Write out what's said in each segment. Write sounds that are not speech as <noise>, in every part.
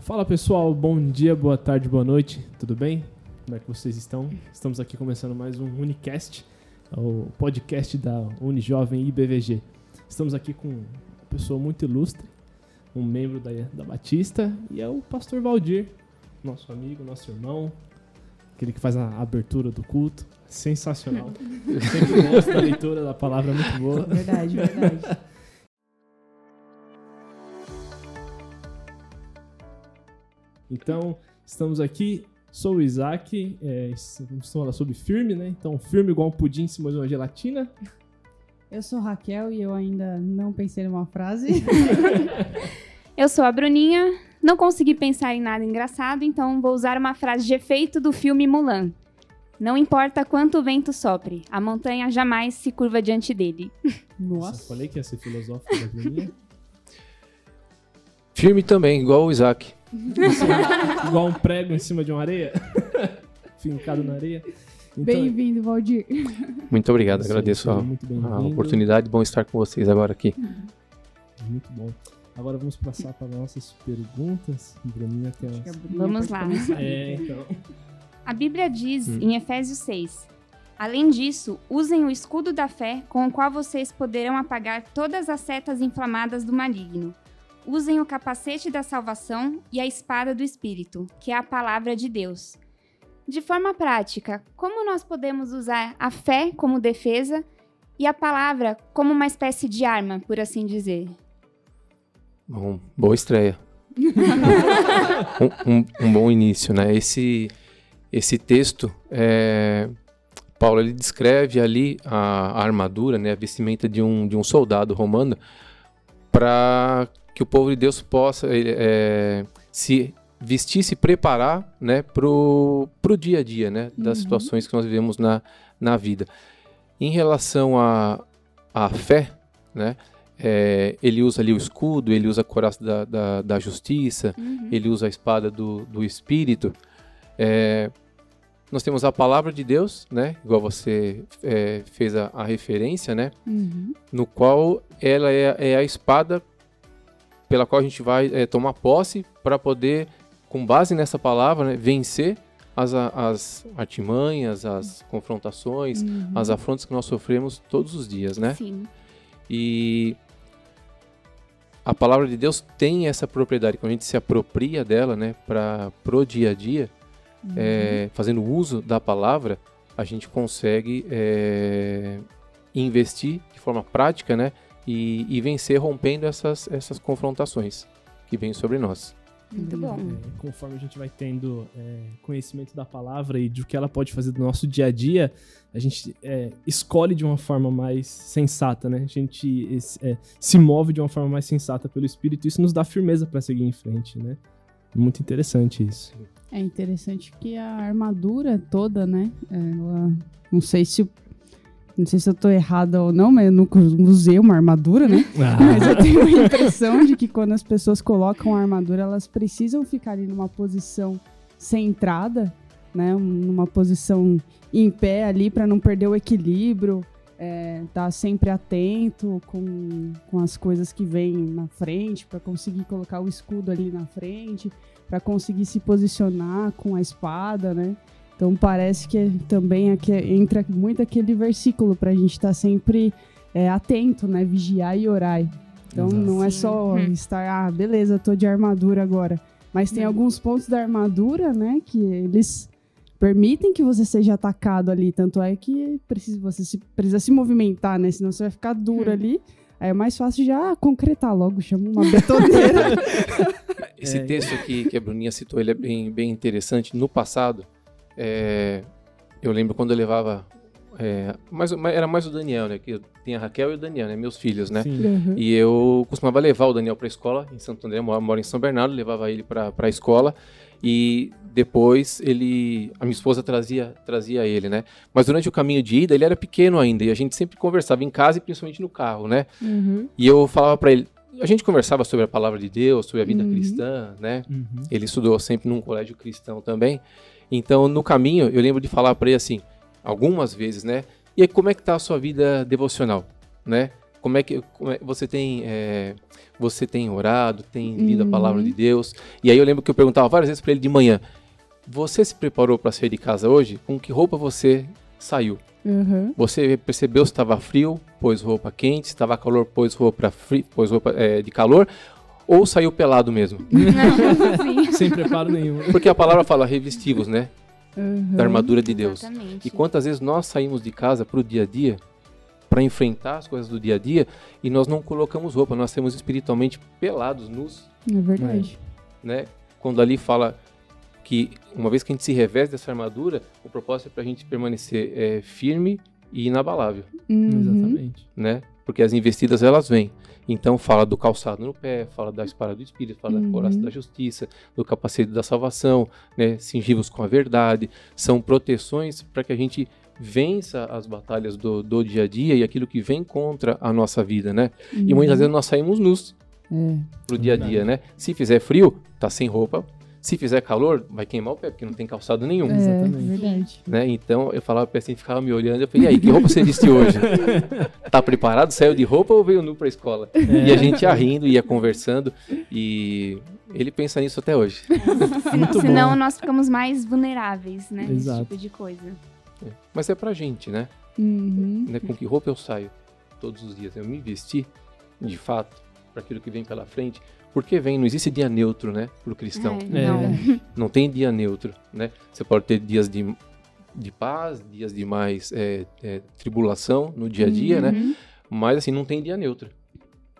Fala pessoal, bom dia, boa tarde, boa noite, tudo bem? Como é que vocês estão? Estamos aqui começando mais um Unicast, o podcast da Unijovem IBVG. Estamos aqui com uma pessoa muito ilustre, um membro da, da Batista, e é o pastor Valdir, nosso amigo, nosso irmão, aquele que faz a abertura do culto. Sensacional. <laughs> Sempre gosto da leitura da palavra, muito boa. Verdade, verdade. Então, estamos aqui. Sou o Isaac, é, vamos falar sobre firme, né? Então, firme igual um pudim em cima de uma gelatina. Eu sou Raquel e eu ainda não pensei numa frase. <laughs> eu sou a Bruninha, não consegui pensar em nada engraçado, então vou usar uma frase de efeito do filme Mulan. Não importa quanto vento sopre, a montanha jamais se curva diante dele. Nossa. Nossa falei que ia ser filosófico da Bruninha. <laughs> Firme também, igual o Isaac. Igual um prego em cima de uma areia. <laughs> Fincado na areia. Então, Bem-vindo, Valdir. Muito obrigado, agradeço a, a, oportunidade. Bom estar com vocês agora aqui. Muito bom. Agora vamos passar para nossas perguntas. Bruninha tem umas... Vamos lá. É, <laughs> então. A Bíblia diz hum. em Efésios 6: Além disso, usem o escudo da fé com o qual vocês poderão apagar todas as setas inflamadas do maligno. Usem o capacete da salvação e a espada do Espírito, que é a palavra de Deus. De forma prática, como nós podemos usar a fé como defesa e a palavra como uma espécie de arma, por assim dizer? Bom, boa estreia. <laughs> um, um, um, bom início, né? Esse, esse texto, é, Paulo ele descreve ali a, a, armadura, né, a vestimenta de um, de um soldado romano, para que o povo de Deus possa é, se vestir, se preparar né, para o dia a dia né, das uhum. situações que nós vivemos na, na vida. Em relação à a, a fé, né, é, ele usa ali o escudo, ele usa a coraça da, da, da justiça, uhum. ele usa a espada do, do espírito. É, nós temos a palavra de Deus, né? Igual você é, fez a, a, referência, né? Uhum. No qual ela é, é, a espada pela qual a gente vai é, tomar posse para poder, com base nessa palavra, né, vencer as, as artimanhas, as confrontações, uhum. as afrontas que nós sofremos todos os dias, né? Sim. E a palavra de Deus tem essa propriedade, quando a gente se apropria dela, né, para pro dia a dia, uhum. é, fazendo uso da palavra, a gente consegue é, investir de forma prática, né, e, e vencer rompendo essas, essas confrontações que vêm sobre nós. Muito bom. É, conforme a gente vai tendo é, conhecimento da palavra e do que ela pode fazer do nosso dia a dia, a gente é, escolhe de uma forma mais sensata, né? A gente é, se move de uma forma mais sensata pelo Espírito. Isso nos dá firmeza para seguir em frente, né? Muito interessante isso. É interessante que a armadura toda, né? Ela, não sei se o não sei se eu tô errada ou não, mas eu nunca usei uma armadura, né? <laughs> Ah. Mas eu tenho a impressão de que quando as pessoas colocam a armadura, elas precisam ficar ali numa posição centrada, né? Numa posição em pé ali para não perder o equilíbrio, é, tá sempre atento com, com as coisas que vêm na frente, para conseguir colocar o escudo ali na frente, para conseguir se posicionar com a espada, né? Então parece que também aqui entra muito aquele versículo para a gente estar tá sempre é, atento, né? Vigiar e orar. Então Exato. não é só uhum. estar, ah, beleza, tô de armadura agora. Mas tem uhum. alguns pontos da armadura, né, que eles permitem que você seja atacado ali. Tanto é que precisa, você se, precisa se movimentar, né? Senão você vai ficar duro uhum. ali. Aí é mais fácil já concretar logo, chama uma betoneira. <laughs> Esse texto aqui que a Bruninha citou, ele é bem, bem interessante. No passado, é, eu lembro quando eu levava. É, mais, era mais o Daniel, né? Que tem a Raquel e o Daniel, né? Meus filhos, né? Uhum. E eu costumava levar o Daniel para a escola em Santo André, moro em São Bernardo, levava ele para a escola e depois ele a minha esposa trazia trazia ele né mas durante o caminho de ida ele era pequeno ainda e a gente sempre conversava em casa e principalmente no carro né uhum. e eu falava para ele a gente conversava sobre a palavra de Deus sobre a vida uhum. cristã né uhum. ele estudou sempre num colégio cristão também então, no caminho, eu lembro de falar para ele assim, algumas vezes, né? E aí, como é que tá a sua vida devocional, né? como é que como é, você tem é, você tem orado, tem lido uhum. a palavra de Deus? E aí eu lembro que eu perguntava várias vezes para ele de manhã: você se preparou para sair de casa hoje? Com que roupa você saiu? Uhum. Você percebeu se estava frio, pôs roupa quente, se estava calor, pôs roupa, frio, pôs roupa é, de calor, ou saiu pelado mesmo? <laughs> <laughs> Sem preparo nenhum. Porque a palavra fala revestivos, né? Uhum. Da armadura de Deus. Exatamente. E quantas vezes nós saímos de casa para o dia a dia, para enfrentar as coisas do dia a dia, e nós não colocamos roupa, nós temos espiritualmente pelados, nus. É verdade. Né? Quando ali fala que uma vez que a gente se reveste dessa armadura, o propósito é para a gente permanecer é, firme e inabalável. Uhum. Exatamente. Né? Porque as investidas elas vêm. Então fala do calçado no pé, fala da espada do Espírito, fala uhum. da coraça da justiça, do capacete da salvação, né? cingivos com a verdade. São proteções para que a gente vença as batalhas do, do dia a dia e aquilo que vem contra a nossa vida, né? Uhum. E muitas vezes nós saímos nus é. pro dia a dia, né? Se fizer frio, tá sem roupa, se fizer calor, vai queimar o pé, porque não tem calçado nenhum. É, Exatamente. verdade. Né? Então eu falava pra assim, ficava me olhando, eu falei, e aí, que roupa você vestiu hoje? <laughs> tá preparado? Saiu de roupa ou veio nu pra escola? É. E a gente ia rindo, ia conversando, e ele pensa nisso até hoje. <laughs> Muito Senão bom. nós ficamos mais vulneráveis, né? Exato. Esse tipo de coisa. É. Mas é pra gente, né? Uhum. né? Com que roupa eu saio todos os dias? Eu me vesti, de fato, para aquilo que vem pela frente porque vem, não existe dia neutro, né, para o cristão. É, não. É. <laughs> não tem dia neutro, né? Você pode ter dias de, de paz, dias de mais é, é, tribulação no dia a dia, né? uhum. né? Mas assim, não tem dia neutro,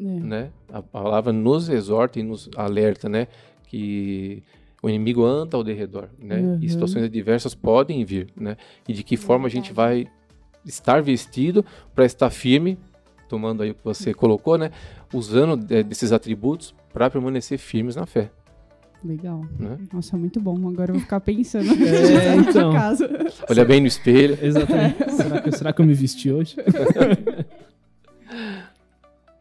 é. né? A palavra nos exorta e nos alerta, né? Que o inimigo anda ao derredor, né? Uhum. E situações adversas podem vir, né? E de que forma a gente vai estar vestido para estar firme, tomando aí o que você colocou, né? Usando é, desses atributos para permanecer firmes na fé. Legal. Né? Nossa, muito bom. Agora eu vou ficar pensando <laughs> <laughs> é, então. casa. Olha bem no espelho. <laughs> Exatamente. É. será, que, será que eu me vesti hoje?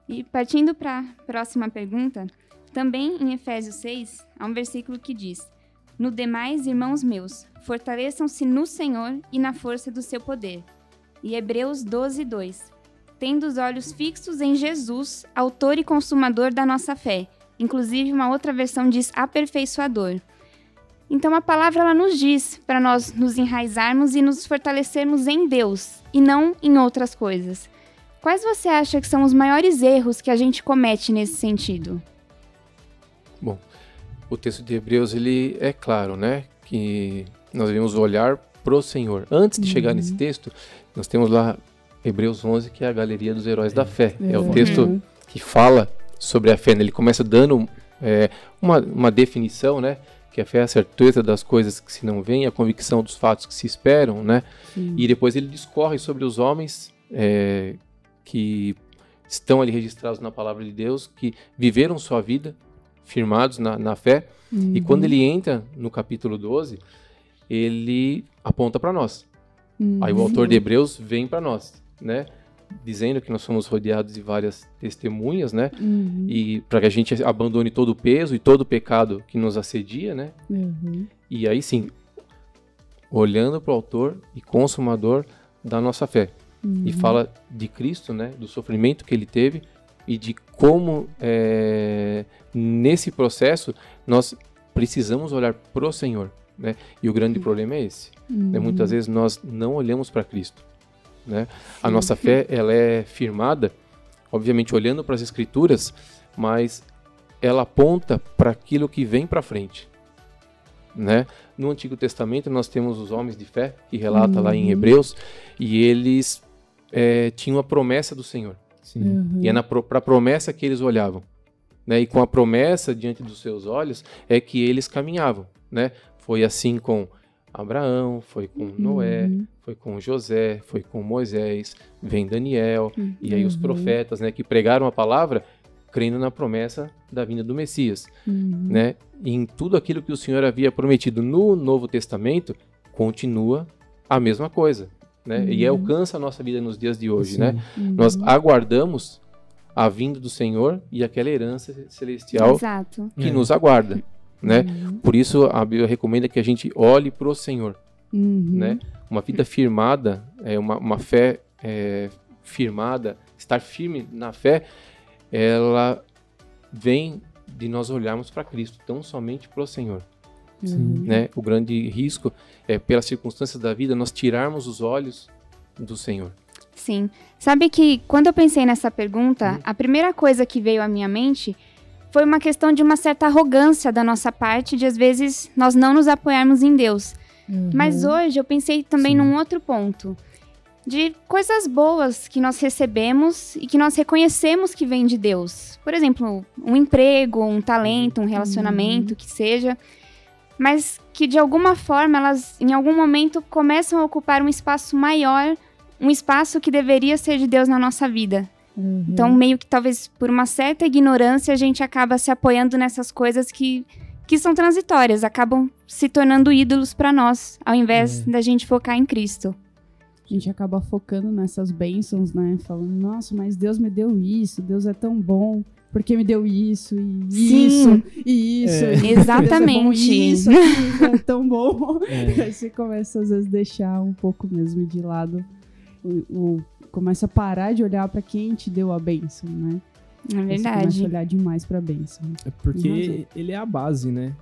e partindo para a próxima pergunta, também em Efésios 6, há um versículo que diz: No demais, irmãos meus, fortaleçam-se no Senhor e na força do seu poder. E Hebreus 12, 2. Tendo os olhos fixos em Jesus, autor e consumador da nossa fé Inclusive, uma outra versão diz aperfeiçoador. Então, a palavra ela nos diz para nós nos enraizarmos e nos fortalecermos em Deus e não em outras coisas. Quais você acha que são os maiores erros que a gente comete nesse sentido? Bom, o texto de Hebreus ele é claro, né? Que nós devemos olhar pro Senhor. Antes de uhum. chegar nesse texto, nós temos lá Hebreus 11, que é a galeria dos heróis da fé. É, é o texto uhum. que fala sobre a fé. Né? Ele começa dando é, uma, uma definição, né? Que a fé é a certeza das coisas que se não veem, a convicção dos fatos que se esperam, né? Sim. E depois ele discorre sobre os homens é, que estão ali registrados na palavra de Deus, que viveram sua vida firmados na, na fé. Uhum. E quando ele entra no capítulo 12, ele aponta para nós. Uhum. Aí o autor de Hebreus vem para nós, né? Dizendo que nós somos rodeados de várias testemunhas, né? Uhum. E para que a gente abandone todo o peso e todo o pecado que nos assedia, né? Uhum. E aí sim, olhando para o autor e consumador da nossa fé. Uhum. E fala de Cristo, né? Do sofrimento que ele teve e de como é, nesse processo nós precisamos olhar para o Senhor, né? E o grande uhum. problema é esse. Né? Muitas uhum. vezes nós não olhamos para Cristo. Né? A nossa fé ela é firmada, obviamente olhando para as escrituras, mas ela aponta para aquilo que vem para frente. Né? No Antigo Testamento nós temos os homens de fé, que relata uhum. lá em uhum. Hebreus, e eles é, tinham a promessa do Senhor. Uhum. E é para a promessa que eles olhavam. Né? E com a promessa diante dos seus olhos é que eles caminhavam. Né? Foi assim com Abraão, foi com uhum. Noé, foi com José, foi com Moisés, vem Daniel, uhum. e aí os uhum. profetas, né, que pregaram a palavra crendo na promessa da vinda do Messias, uhum. né? E em tudo aquilo que o Senhor havia prometido no Novo Testamento, continua a mesma coisa, né? E uhum. alcança a nossa vida nos dias de hoje, Sim. né? Uhum. Nós aguardamos a vinda do Senhor e aquela herança celestial Exato. que é. nos aguarda né? Uhum. Por isso a Bíblia recomenda que a gente olhe para o Senhor, uhum. né? Uma vida firmada, é uma, uma fé é, firmada estar firme na fé, ela vem de nós olharmos para Cristo, tão somente para o Senhor. Uhum. Né? O grande risco é, pelas circunstâncias da vida, nós tirarmos os olhos do Senhor. Sim. Sabe que quando eu pensei nessa pergunta, a primeira coisa que veio à minha mente foi uma questão de uma certa arrogância da nossa parte, de às vezes nós não nos apoiarmos em Deus. Uhum. Mas hoje eu pensei também Sim. num outro ponto. De coisas boas que nós recebemos e que nós reconhecemos que vem de Deus. Por exemplo, um emprego, um talento, um relacionamento, que seja. Mas que de alguma forma elas, em algum momento, começam a ocupar um espaço maior, um espaço que deveria ser de Deus na nossa vida. Uhum. Então, meio que talvez por uma certa ignorância, a gente acaba se apoiando nessas coisas que, que são transitórias, acabam se tornando ídolos para nós, ao invés É. da gente focar em Cristo. A gente acaba focando nessas bênçãos, né? Falando, nossa, mas Deus me deu isso, Deus é tão bom, porque me deu isso, e Sim. isso, e isso. É. e Deus é bom, Exatamente. isso, aquilo é tão bom. É. Aí você começa, às vezes, deixar um pouco mesmo de lado. O, o- começa a parar de olhar para quem te deu a bênção, né? É Aí Você começa verdade. a olhar demais pra bênção. É porque ele é a base, né?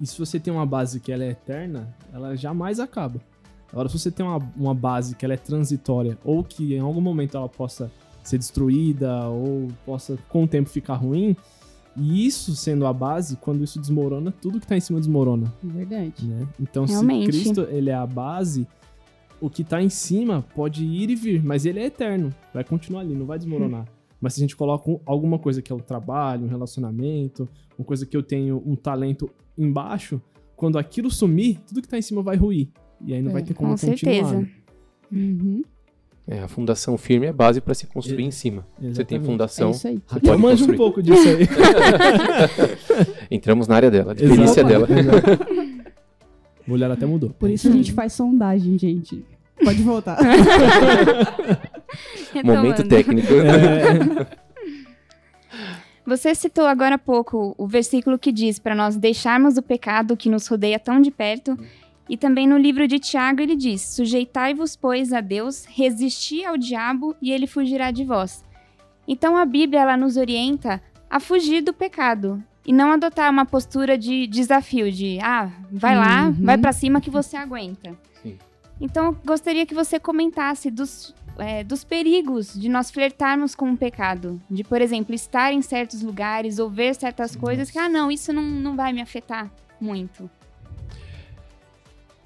E se você tem uma base que ela é eterna, ela jamais acaba. Agora, se você tem uma, uma base que ela é transitória, ou que em algum momento ela possa ser destruída, ou possa com o tempo ficar ruim, e isso sendo a base, quando isso desmorona, tudo que tá em cima desmorona, É verdade. né? Então, Realmente. se Cristo ele é a base, o que tá em cima pode ir e vir, mas ele é eterno, vai continuar ali, não vai desmoronar. <laughs> Mas se a gente coloca um- alguma coisa que é o trabalho, um relacionamento, uma coisa que eu tenho um talento embaixo, quando aquilo sumir, tudo que tá em cima vai ruir. E aí não É, vai ter como com continuar. certeza. né? Uhum. É, a fundação firme é base para se construir É, em cima. Você tem exatamente. É fundação, isso aí. você Raquel pode manja um construir. pouco disso aí. <laughs> Entramos na área dela, a delícia Exato. dela. O olhar <laughs> até mudou. Por isso a gente faz sondagem, gente. Pode voltar. <laughs> Momento técnico. É, <laughs> Você citou agora há pouco o versículo que diz para nós deixarmos o pecado que nos rodeia tão de perto. E também no livro de Tiago ele diz: Sujeitai-vos, pois, a Deus, resisti ao diabo e ele fugirá de vós. Então a Bíblia ela nos orienta a fugir do pecado e não adotar uma postura de desafio de ah, vai lá, Uhum. vai para cima que você aguenta. Sim. Então eu gostaria que você comentasse dos é, dos perigos de nós flertarmos com o pecado. De, por exemplo, estar em certos lugares ou ver certas coisas que, ah, não, isso não, não vai me afetar muito.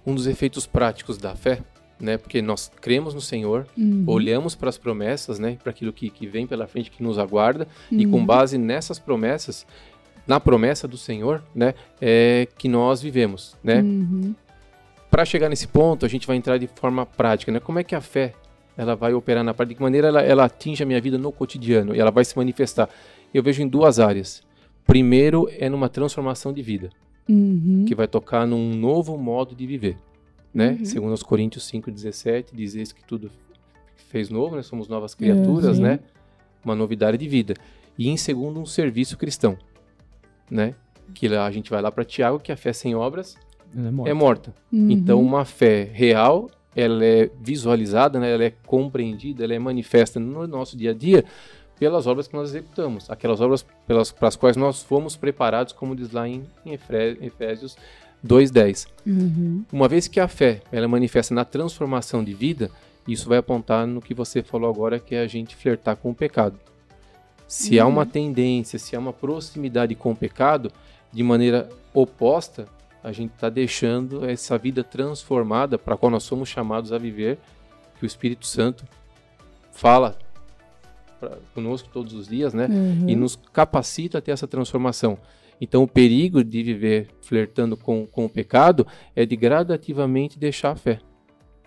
Um dos efeitos práticos da fé, né? Porque nós cremos no Senhor, Uhum. olhamos para as promessas, né? Para aquilo que, que vem pela frente, que nos aguarda, e Uhum. com base nessas promessas, na promessa do Senhor, né? É que nós vivemos, né? Uhum. Para chegar nesse ponto, a gente vai entrar de forma prática, né? Como é que a fé ela vai operar na prática? De que maneira ela, ela atinge a minha vida no cotidiano e ela vai se manifestar? Eu vejo em duas áreas. Primeiro é numa transformação de vida, Uhum. que vai tocar num novo modo de viver, né? Uhum. Segundo os Coríntios 5:17 diz isso que tudo fez novo, né? Somos novas criaturas, sim. né? Uma novidade de vida. E em segundo um serviço cristão, né? Que lá a gente vai lá para Tiago, que a fé sem obras é morta. é morta. Uhum. Então, uma fé real, ela é visualizada, né? ela é compreendida, ela é manifesta no nosso dia a dia pelas obras que nós executamos, aquelas obras pelas para as quais nós fomos preparados, como diz lá em, em Efé- Efésios 2:10. Uhum. Uma vez que a fé ela é manifesta na transformação de vida, isso vai apontar no que você falou agora, que é a gente flertar com o pecado. Se há uma tendência, se há uma proximidade com o pecado, de maneira oposta, a gente está deixando essa vida transformada para a qual nós somos chamados a viver, que o Espírito Santo fala pra, conosco todos os dias, né? Uhum. e nos capacita a ter essa transformação. Então, o perigo de viver flertando com, com o pecado é de gradativamente deixar a fé.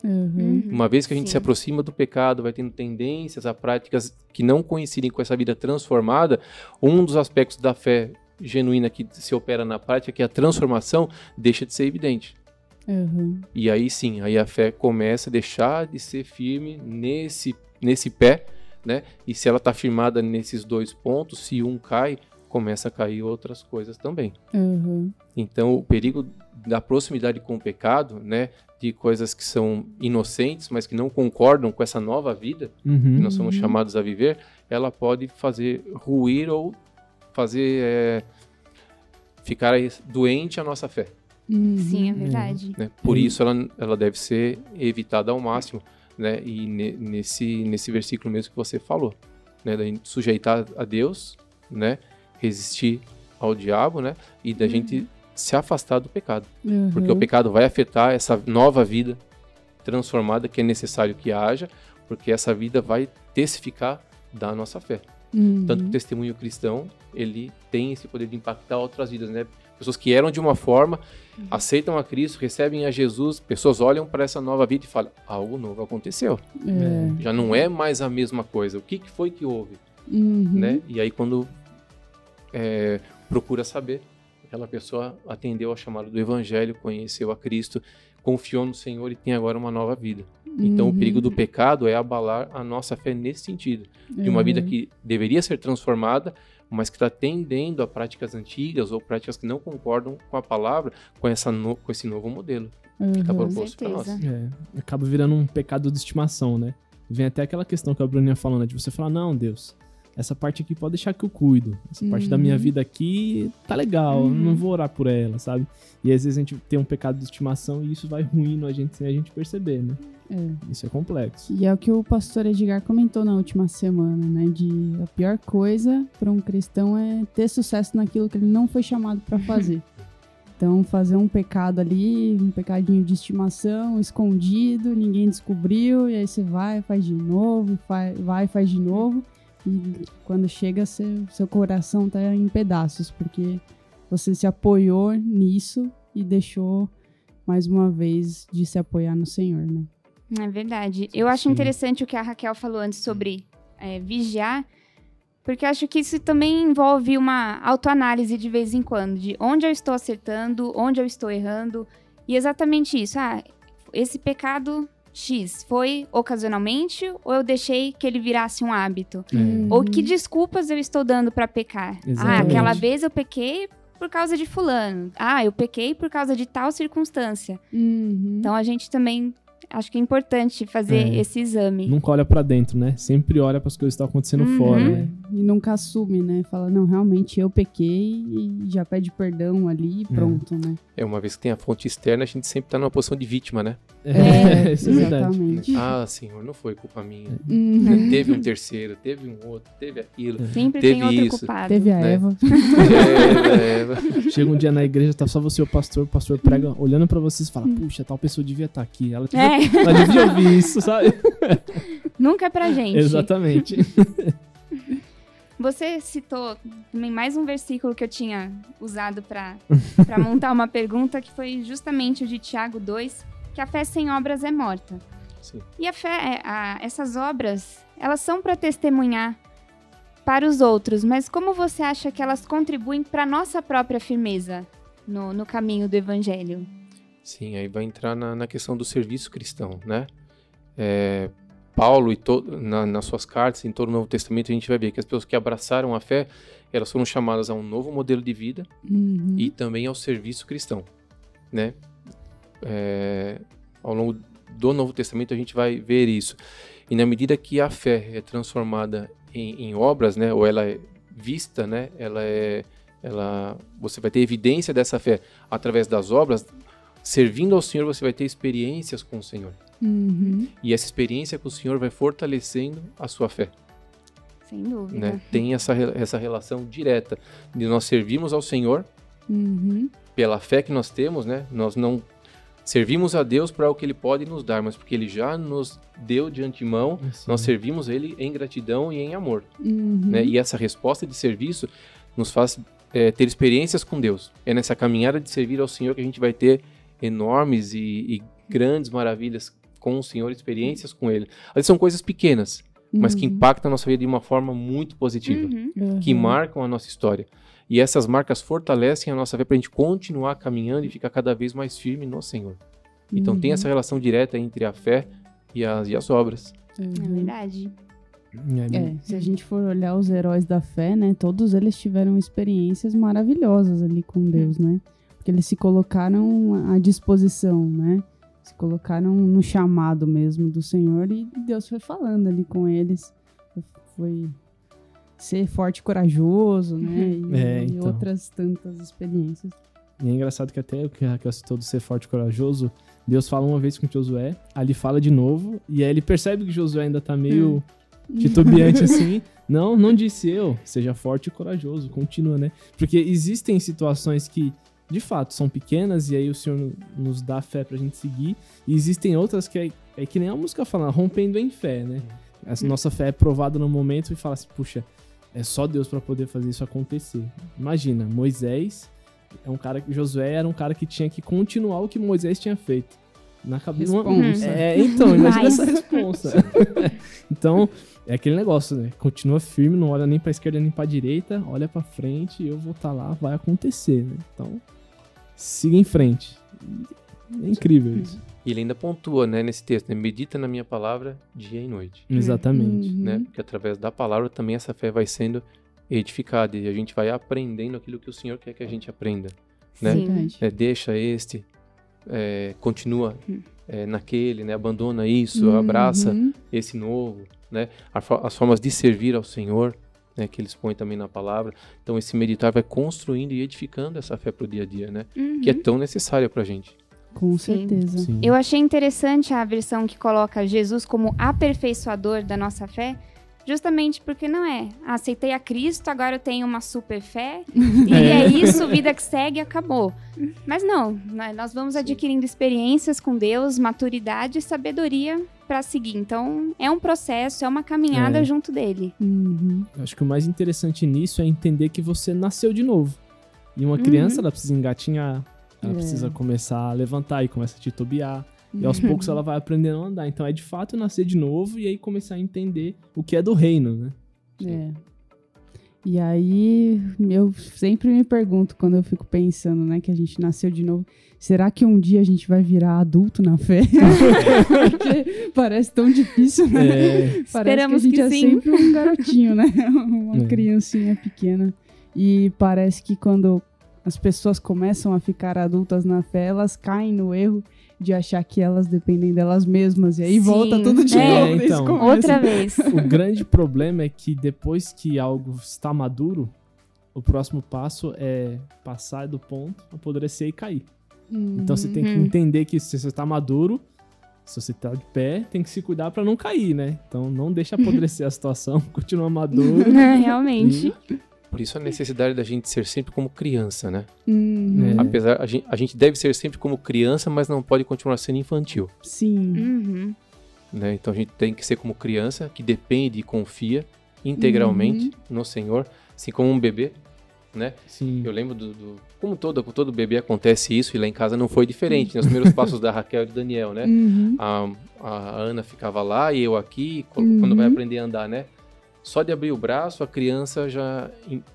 Uhum. Uma vez que a gente Sim. se aproxima do pecado, vai tendo tendências a práticas que não coincidem com essa vida transformada, um dos aspectos da fé genuína que se opera na prática, que a transformação, deixa de ser evidente. Uhum. E aí sim, aí a fé começa a deixar de ser firme nesse, nesse pé, né? E se ela está firmada nesses dois pontos, se um cai, começa a cair outras coisas também. Uhum. Então, o perigo da proximidade com o pecado, né, de coisas que são inocentes, mas que não concordam com essa nova vida Uhum. que nós somos chamados a viver, ela pode fazer ruir ou fazer é, ficar doente a nossa fé. Uhum. Sim, é verdade. né? Por isso ela, ela deve ser evitada ao máximo, né? E ne- nesse nesse versículo mesmo que você falou, né? Da gente sujeitar a Deus, né? Resistir ao diabo, né? E da gente se afastar do pecado, porque o Uhum. pecado vai afetar essa nova vida transformada que é necessário que haja, porque essa vida vai testificar da nossa fé. Uhum. Tanto que o testemunho cristão, ele tem esse poder de impactar outras vidas, né? Pessoas que eram de uma forma, aceitam a Cristo, recebem a Jesus, pessoas olham para essa nova vida e falam, algo novo aconteceu. É. Já não é mais a mesma coisa. O que, que foi que houve? Uhum. Né? E aí quando é, procura saber, aquela pessoa atendeu ao chamado do Evangelho, conheceu a Cristo, confiou no Senhor e tem agora uma nova vida. Então o Uhum. perigo do pecado é abalar a nossa fé nesse sentido de uma vida Uhum. que deveria ser transformada, mas que está tendendo a práticas antigas ou práticas que não concordam com a palavra, com, essa no- com esse novo modelo que está Uhum. proposto para nós. É, acaba virando um pecado de estimação, né? Vem até aquela questão que a Bruninha falando, né? de você falar, não, Deus, essa parte aqui pode deixar que eu cuido. Essa parte da minha Uhum. vida aqui tá legal, Uhum. não vou orar por ela, sabe? E às vezes a gente tem um pecado de estimação e isso vai ruindo a gente sem a gente perceber, né? É. Isso é complexo. E é o que o pastor Edgar comentou na última semana, né? De a pior coisa para um cristão é ter sucesso naquilo que ele não foi chamado para fazer. <laughs> Então, fazer um pecado ali, um pecadinho de estimação, escondido, ninguém descobriu, e aí você vai, faz de novo, vai, vai faz de novo, e quando chega, seu, seu coração tá em pedaços, porque você se apoiou nisso e deixou, mais uma vez, de se apoiar no Senhor, né? É verdade. Eu acho Sim. interessante o que a Raquel falou antes sobre é, vigiar, porque acho que isso também envolve uma autoanálise de vez em quando, de onde eu estou acertando, onde eu estou errando. E exatamente isso. Ah, esse pecado X foi ocasionalmente ou eu deixei que ele virasse um hábito? É. Ou que desculpas eu estou dando para pecar? Ah, Exatamente. aquela vez eu pequei por causa de fulano. Ah, eu pequei por causa de tal circunstância. Uhum. Então a gente também acho que é importante fazer É. esse exame. Nunca olha pra dentro, né? Sempre olha para as coisas que estão acontecendo Uhum. fora, É, né? e nunca assume, né? Fala, não, realmente eu pequei e já pede perdão ali e pronto, né? É uma vez que tem a fonte externa, a gente sempre está numa posição de vítima, né? É, <laughs> isso é verdade. exatamente. Ah, Senhor, não foi culpa minha. Uhum. Teve um terceiro, teve um outro, teve aquilo. Sempre Teve tem outro isso. culpado. Teve a né? Eva. <laughs> É, é, Chega um dia na igreja, tá só você e o pastor, o pastor prega olhando pra vocês e fala, puxa, tal pessoa devia estar aqui. Ela devia, É, <laughs> ela devia ouvir isso, sabe? <laughs> nunca é pra gente. Exatamente. <laughs> Você citou também mais um versículo que eu tinha usado pra pra montar uma pergunta, que foi justamente o de Tiago 2, que a fé sem obras é morta. sim. E a fé, a- essas obras, elas são para testemunhar para os outros, mas como você acha que elas contribuem para nossa própria firmeza no, no caminho do evangelho? Sim, aí vai entrar na, na questão do serviço cristão, né? É, Paulo e to, na, nas suas cartas, em todo o Novo Testamento, a gente vai ver que as pessoas que abraçaram a fé, elas foram chamadas a um novo modelo de vida Uhum. e também ao serviço cristão, né? É, ao longo do Novo Testamento a gente vai ver isso. E na medida que a fé é transformada em, em obras, né? Ou ela é vista, né? Ela é, ela, você vai ter evidência dessa fé através das obras. Servindo ao Senhor, você vai ter experiências com o Senhor. Uhum. E essa experiência com o Senhor vai fortalecendo a sua fé. Sem dúvida. Né? Tem essa, essa relação direta de nós servirmos ao Senhor Uhum. pela fé que nós temos, né? Nós não servimos a Deus para o que Ele pode nos dar, mas porque Ele já nos deu de antemão, nós servimos Ele em gratidão e em amor, Uhum. né? E essa resposta de serviço nos faz é, ter experiências com Deus. É nessa caminhada de servir ao Senhor que a gente vai ter enormes e, e grandes maravilhas com o Senhor, experiências com Ele. Vezes são coisas pequenas, mas que Uhum. impactam a nossa vida de uma forma muito positiva Uhum. que Uhum. marcam a nossa história. E essas marcas fortalecem a nossa fé para a gente continuar caminhando e ficar cada vez mais firme no Senhor. Então tem Uhum. essa relação direta entre a fé e as, e as obras. É Uhum. verdade. É, se a gente for olhar os heróis da fé, né, todos eles tiveram experiências maravilhosas ali com Deus, né? Porque eles se colocaram à disposição, né? Se colocaram no chamado mesmo do Senhor e Deus foi falando ali com eles. Foi ser forte e corajoso, né? E, É, então. e outras tantas experiências. E é engraçado que até o que Raquel citou do ser forte e corajoso, Deus fala uma vez com Josué, ali fala de novo, e aí ele percebe que Josué ainda tá meio titubeante <laughs> assim. Não, não disse eu, seja forte e corajoso, continua, né? Porque existem situações que, de fato, são pequenas, e aí o Senhor nos dá fé pra gente seguir, e existem outras que é, é que nem a música fala, rompendo em fé, né? Essa nossa fé é provada no momento e fala assim, puxa, é só Deus pra poder fazer isso acontecer. Imagina, Moisés é um cara que Josué era um cara que tinha que continuar o que Moisés tinha feito. Na cabeça. Responsa. É, então, imagina Mas- essa responsa. <laughs> então, é aquele negócio, né? Continua firme, não olha nem pra esquerda nem pra direita, olha pra frente, eu vou estar lá, vai acontecer, né? Então, siga em frente. É incrível isso. E ele ainda pontua, né, nesse texto, né, medita na minha palavra dia e noite, Exatamente. Uhum. né? Porque através da palavra também essa fé vai sendo edificada e a gente vai aprendendo aquilo que o Senhor quer que a gente aprenda, né? Sim. Verdade. É, deixa este, é, continua é, naquele, né? Abandona isso, abraça Uhum. esse novo, né? As formas de servir ao Senhor, né? Que eles põem também na palavra. Então esse meditar vai construindo e edificando essa fé pro dia a dia, né? Uhum. Que é tão necessária pra gente. Com Sim. certeza. Sim. Eu achei interessante a versão que coloca Jesus como aperfeiçoador da nossa fé, justamente porque não é. "Ah, Aceitei a Cristo, agora eu tenho uma super fé, e é isso, vida que segue, acabou. Mas não, nós vamos adquirindo experiências com Deus, maturidade e sabedoria para seguir. Então, é um processo, é uma caminhada É. junto dele. Uhum. Eu Acho que o mais interessante nisso é entender que você nasceu de novo. E uma criança, ela precisa engatinhar, ela É. precisa começar a levantar e começa a titubear. E aos poucos ela vai aprendendo a andar. Então é de fato nascer de novo e aí começar a entender o que é do reino, né? É. E aí, eu sempre me pergunto, quando eu fico pensando, né, que a gente nasceu de novo, será que um dia a gente vai virar adulto na fé? <laughs> Porque parece tão difícil, né? É, Parece Esperamos que a gente que é sim. sempre um garotinho, né? <laughs> Uma É. criancinha pequena. E parece que quando as pessoas começam a ficar adultas na fé, elas caem no erro de achar que elas dependem delas mesmas. E aí Sim. volta tudo de É, novo desde então. Outra vez. <laughs> o grande problema é que depois que algo está maduro, o próximo passo é passar do ponto, apodrecer e cair. Então você tem que Uhum. entender que se você está maduro, se você está de pé, tem que se cuidar para não cair, né? Então não deixa apodrecer a situação, <laughs> continua maduro. <laughs> Realmente. Por isso a necessidade da gente ser sempre como criança, né? Uhum. É. Apesar, a gente, a gente deve ser sempre como criança, mas não pode continuar sendo infantil, Sim. Uhum. né? Então a gente tem que ser como criança, que depende e confia integralmente no Senhor, assim como um bebê, né? Sim. Eu lembro do, do- como todo com todo bebê acontece isso e lá em casa não foi diferente. Né? Os primeiros passos da Raquel e do Daniel, né? Uhum. A, a Ana ficava lá e eu aqui, Uhum. quando vai aprender a andar, né? Só de abrir o braço, a criança já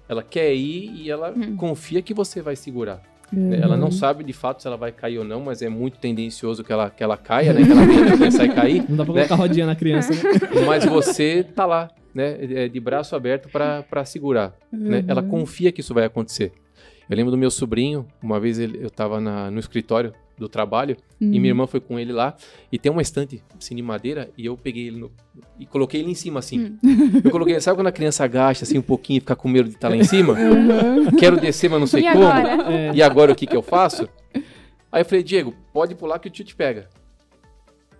ela quer ir e ela Uhum. confia que você vai segurar. né? Ela Uhum. não sabe de fato se ela vai cair ou não, mas é muito tendencioso que ela, que ela caia, né? Que ela tende a cair. Não dá pra né? colocar rodinha na criança, né? <laughs> Mas você tá lá, né? é, De braço aberto para segurar. né? Ela Uhum. confia que isso vai acontecer. Eu lembro do meu sobrinho, uma vez ele- eu estava no escritório do trabalho Uhum. e minha irmã foi com ele lá e tem uma estante assim de madeira e eu peguei ele no- e coloquei ele em cima assim. Eu coloquei, sabe quando a criança agacha assim um pouquinho e fica com medo de estar lá em cima? <laughs> Uhum. Quero descer, mas não sei E como. agora? É, E agora o que que eu faço? Aí eu falei, Diego, pode pular que o tio te pega.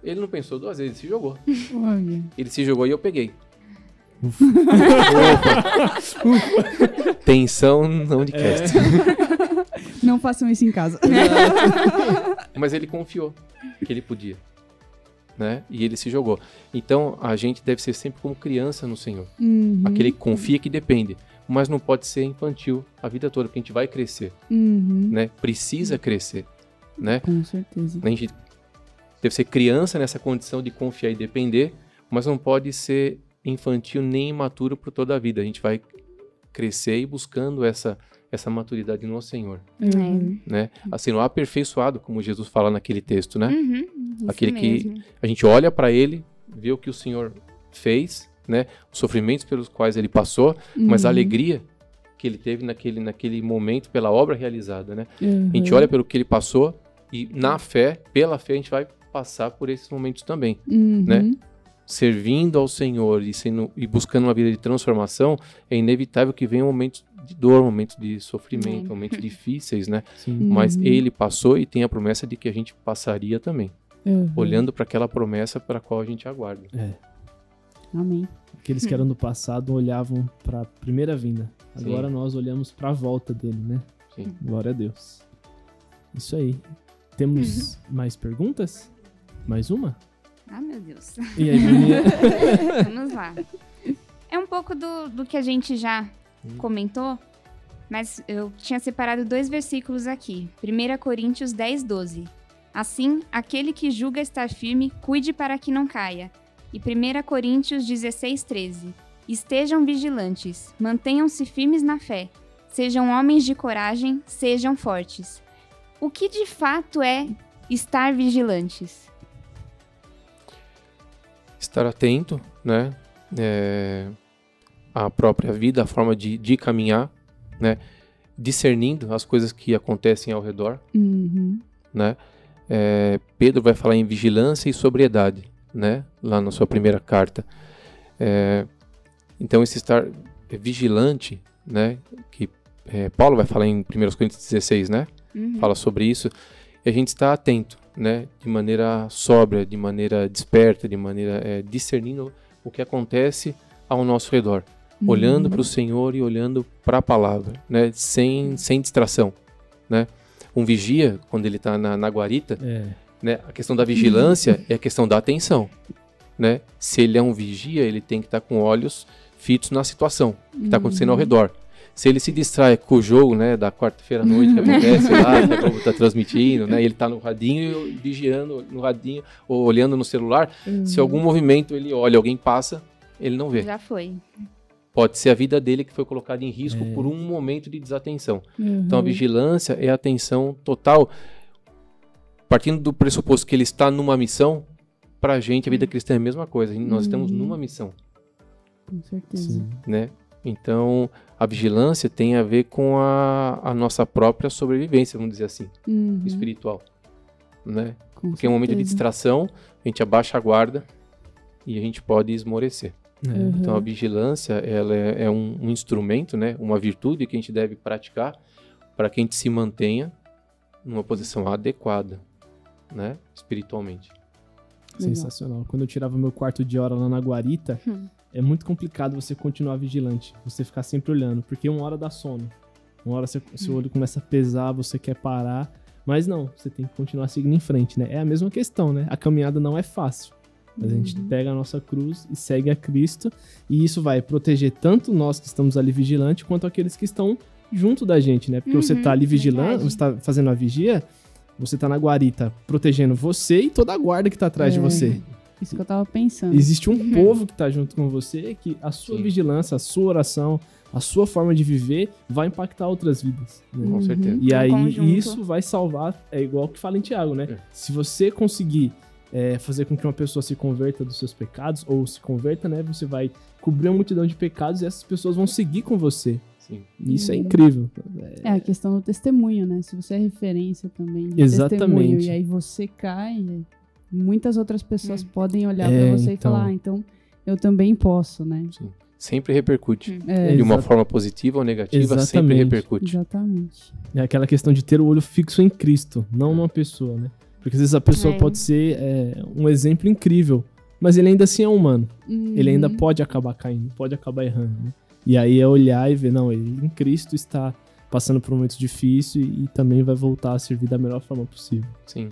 Ele não pensou duas vezes, ele se jogou. Olha. Ele se jogou e eu peguei. Opa. <laughs> Tensão não de cast. Não façam isso em casa. <laughs> Mas ele confiou que ele podia. Né? E ele se jogou. Então a gente deve ser sempre como criança no Senhor. Uhum. Aquele que confia que depende. Mas não pode ser infantil a vida toda, porque a gente vai crescer. Uhum. Né? Precisa crescer. Né? Com certeza. A gente deve ser criança nessa condição de confiar e depender, mas não pode ser infantil nem imaturo por toda a vida. A gente vai crescer e buscando essa essa maturidade no Senhor, Uhum. né? Assim, o aperfeiçoado, como Jesus fala naquele texto, né? Uhum, Aquele que- mesmo. A gente olha para ele, vê o que o Senhor fez né? Os sofrimentos pelos quais ele passou, mas a Uhum. alegria que ele teve naquele, naquele momento pela obra realizada, né? Uhum. A gente olha pelo que ele passou e na fé, pela fé, a gente vai passar por esses momentos também. Uhum. né? Servindo ao Senhor e, sendo, e buscando uma vida de transformação, é inevitável que venham momentos de dor, momentos de sofrimento, momentos difíceis, né? Sim. Mas Uhum. ele passou e tem a promessa de que a gente passaria também, Uhum. olhando para aquela promessa para a qual a gente aguarda. É. Amém. Aqueles que eram do passado olhavam para a primeira vinda. Sim. Agora nós olhamos para a volta dele, né? Sim. Glória a Deus. Isso aí. Temos <laughs> mais perguntas? Mais uma? Ah, meu Deus. E aí? <laughs> Vamos lá. É um pouco do, do que a gente já comentou, mas eu tinha separado dois versículos aqui. 1 Coríntios 10, 12. Assim, aquele que julga estar firme, cuide para que não caia. E 1 Coríntios 16, 13. Estejam vigilantes, mantenham-se firmes na fé, sejam homens de coragem, sejam fortes. O que de fato é estar vigilantes? Estar atento, né? É, à própria vida, a forma de, de caminhar, né? Discernindo as coisas que acontecem ao redor, Uhum. né? É, Pedro vai falar em vigilância e sobriedade, né? Lá na sua primeira carta. É, então esse estar vigilante, né? Que é, Paulo vai falar em 1 Coríntios 16, né? Uhum. Fala sobre isso. E a gente está atento, né? De maneira sóbria, de maneira desperta, de maneira é, discernindo o que acontece ao nosso redor, olhando para o Senhor e olhando para a palavra, né? Sem sem distração, né? Um vigia quando ele está na, na guarita É. né? A questão da vigilância é a questão da atenção, né? Se ele é um vigia, ele tem que estar com olhos fitos na situação que está acontecendo ao redor. Se ele se distrai com o jogo, né, da quarta-feira à noite que acontece lá, <laughs> que a Globo está transmitindo, né, e ele está no radinho vigiando no radinho ou olhando no celular, se algum movimento ele olha, alguém passa, ele não vê. Já foi. Pode ser a vida dele que foi colocada em risco É. por um momento de desatenção. Uhum. Então a vigilância é a atenção total, partindo do pressuposto que ele está numa missão. Para a gente, a vida cristã é a mesma coisa. Nós estamos Uhum. numa missão, Com certeza. Sim. né? Então a vigilância tem a ver com a, a nossa própria sobrevivência, vamos dizer assim, Uhum. espiritual, né? Com Porque é um momento de certeza. distração, a gente abaixa a guarda e a gente pode esmorecer. É. Uhum. Então a vigilância ela é, é um, um instrumento, né? Uma virtude que a gente deve praticar para que a gente se mantenha numa posição adequada, né? Espiritualmente. Sensacional. Quando eu tirava meu quarto de hora lá na guarita, Hum. é muito complicado você continuar vigilante. Você ficar sempre olhando, porque uma hora dá sono. Uma hora você- seu olho começa a pesar, você quer parar. Mas não, você tem que continuar seguindo em frente, né? É a mesma questão, né? A caminhada não é fácil. Mas a gente pega a nossa cruz e segue a Cristo. E isso vai proteger tanto nós que estamos ali vigilantes, quanto aqueles que estão junto da gente, né? Porque você Uhum, tá ali vigilando, você tá fazendo a vigia, você tá na guarita protegendo você e toda a guarda que tá atrás de É. você. Isso que eu tava pensando. Existe um povo que tá junto com você, que a sua Sim. vigilância, a sua oração, a sua forma de viver vai impactar outras vidas. né? Com Uhum. certeza. E aí isso vai salvar, é igual o que fala em Tiago, né? É. Se você conseguir é, fazer com que uma pessoa se converta dos seus pecados, ou se converta, né? Você vai cobrir uma multidão de pecados e essas pessoas vão seguir com você. Sim. E isso é Uhum. incrível. É a questão do testemunho, né? Se você é referência também de Exatamente. testemunho e aí você cai, muitas outras pessoas Hum. podem olhar É, pra você e então. falar, ah, então eu também posso, né? Sempre repercute. É, De uma forma positiva ou negativa, sempre Exatamente. repercute. exatamente. É aquela questão de ter o olho fixo em Cristo, não numa pessoa, né? Porque às vezes a pessoa É. pode ser é, um exemplo incrível, mas ele ainda assim é humano. Ele ainda Uhum. pode acabar caindo, pode acabar errando, né? E aí é olhar e ver, não, ele em Cristo está passando por um momento difícil e, e também vai voltar a servir da melhor forma possível. Sim.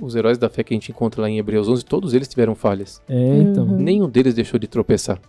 Os heróis da fé que a gente encontra lá em Hebreus 11, todos eles tiveram falhas. É, então. Uhum. Nenhum deles deixou de tropeçar.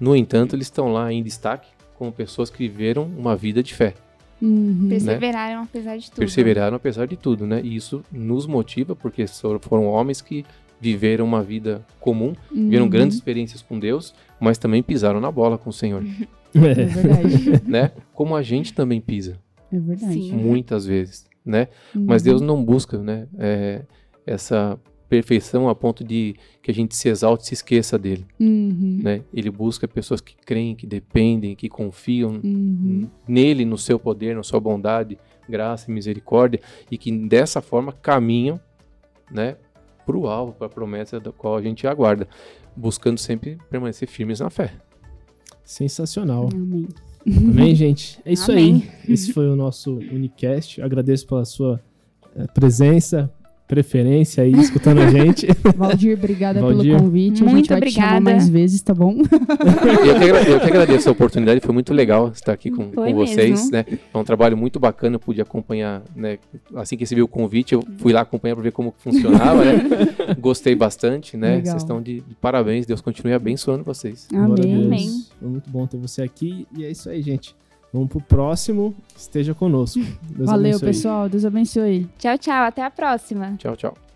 No entanto, eles estão lá em destaque como pessoas que viveram uma vida de fé. Uhum. Perseveraram apesar de tudo. Perseveraram apesar de tudo, né? E isso nos motiva porque foram homens que viveram uma vida comum, viveram Uhum. grandes experiências com Deus, mas também pisaram na bola com o Senhor, <laughs> É É. verdade. né? Como a gente também pisa, É verdade. Sim. muitas vezes, né? Mas Uhum. Deus não busca, né? é, essa perfeição a ponto de que a gente se exalte e se esqueça dele. Uhum. Né? Ele busca pessoas que creem, que dependem, que confiam Uhum. nele, no seu poder, na sua bondade, graça e misericórdia, e que dessa forma caminham né, para o alvo, para a promessa da qual a gente aguarda, buscando sempre permanecer firmes na fé. Sensacional. Amém. Amém, gente? É isso Amém. aí. Esse foi o nosso Unicast. Agradeço pela sua eh, presença, preferência aí, escutando a <laughs> gente. Valdir, obrigada Valdir. pelo convite. a gente Muito vai te chamar obrigada. mais vezes, tá bom? Eu que, eu que agradeço a oportunidade, foi muito legal estar aqui com, com vocês. Né? É um trabalho muito bacana, eu pude acompanhar. Né? Assim que recebi o convite, eu fui lá acompanhar para ver como funcionava. né? <laughs> Gostei bastante, né? Legal. Vocês estão de, de parabéns, Deus continue abençoando vocês. Amém. Amém. Foi muito bom ter você aqui. E é isso aí, gente. Vamos pro próximo. Esteja conosco. Deus Valeu, abençoe. pessoal. Deus abençoe. Tchau, tchau. Até a próxima. Tchau, tchau.